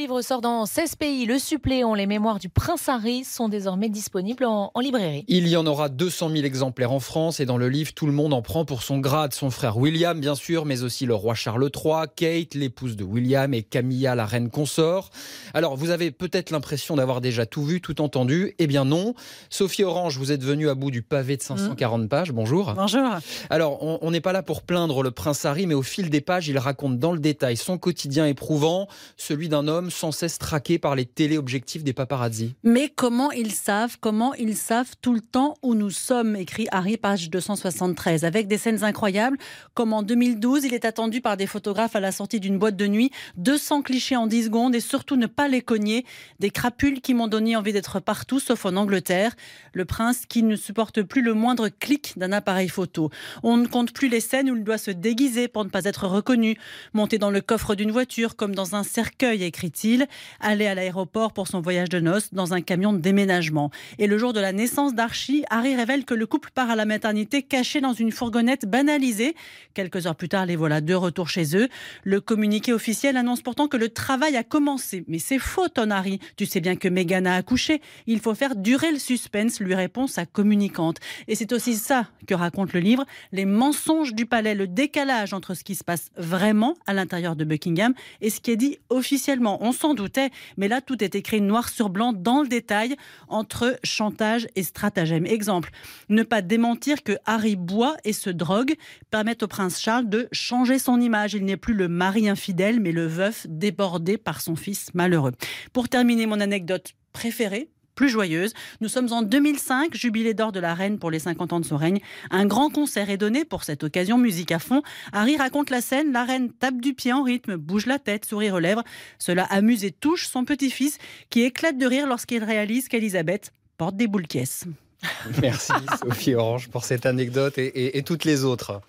livre sort dans 16 pays. Le suppléant, les mémoires du prince Harry sont désormais disponibles en, librairie. Il y en aura 200 000 exemplaires en France et dans le livre, tout le monde en prend pour son grade. Son frère William, bien sûr, mais aussi le roi Charles III, Kate, l'épouse de William et Camilla, la reine consort. Alors, vous avez peut-être l'impression d'avoir déjà tout vu, tout entendu. Eh bien non. Sophie Orange, vous êtes venue à bout du pavé de 540 pages. Bonjour. Bonjour. Alors, on n'est pas là pour plaindre le prince Harry, mais au fil des pages, il raconte dans le détail son quotidien éprouvant, celui d'un homme sans cesse traqué par les téléobjectifs des paparazzi. Mais comment ils savent, comment ils savent tout le temps où nous sommes, écrit Harry, page 273, avec des scènes incroyables, comme en 2012, il est attendu par des photographes à la sortie d'une boîte de nuit, 200 clichés en 10 secondes et surtout ne pas les cogner, des crapules qui m'ont donné envie d'être partout, sauf en Angleterre. Le prince qui ne supporte plus le moindre clic d'un appareil photo. On ne compte plus les scènes où il doit se déguiser pour ne pas être reconnu, monter dans le coffre d'une voiture comme dans un cercueil, écrit-il, aller à l'aéroport pour son voyage de noces dans un camion de déménagement. Et le jour de la naissance d'Archie, Harry révèle que le couple part à la maternité caché dans une fourgonnette banalisée. Quelques heures plus tard, les voilà de retour chez eux. Le communiqué officiel annonce pourtant que le travail a commencé. Mais c'est faux, ton Harry. Tu sais bien que Meghan a accouché. Il faut faire durer le suspense, lui répond sa communicante. Et c'est aussi ça que raconte le livre, les mensonges du palais, le décalage entre ce qui se passe vraiment à l'intérieur de Buckingham et ce qui est dit officiellement. On s'en doutait, mais là, tout est écrit noir sur blanc dans le détail entre chantage et stratagème. Exemple, ne pas démentir que Harry boit et se drogue permet au prince Charles de changer son image. Il n'est plus le mari infidèle, mais le veuf débordé par son fils malheureux. Pour terminer mon anecdote préférée, plus joyeuse. Nous sommes en 2005, jubilé d'or de la reine pour les 50 ans de son règne. Un grand concert est donné pour cette occasion, musique à fond. Harry raconte la scène, la reine tape du pied en rythme, bouge la tête, sourit aux lèvres. Cela amuse et touche son petit-fils qui éclate de rire lorsqu'il réalise qu'Elisabeth porte des boules caisses. Merci Sophie Orange pour cette anecdote et toutes les autres.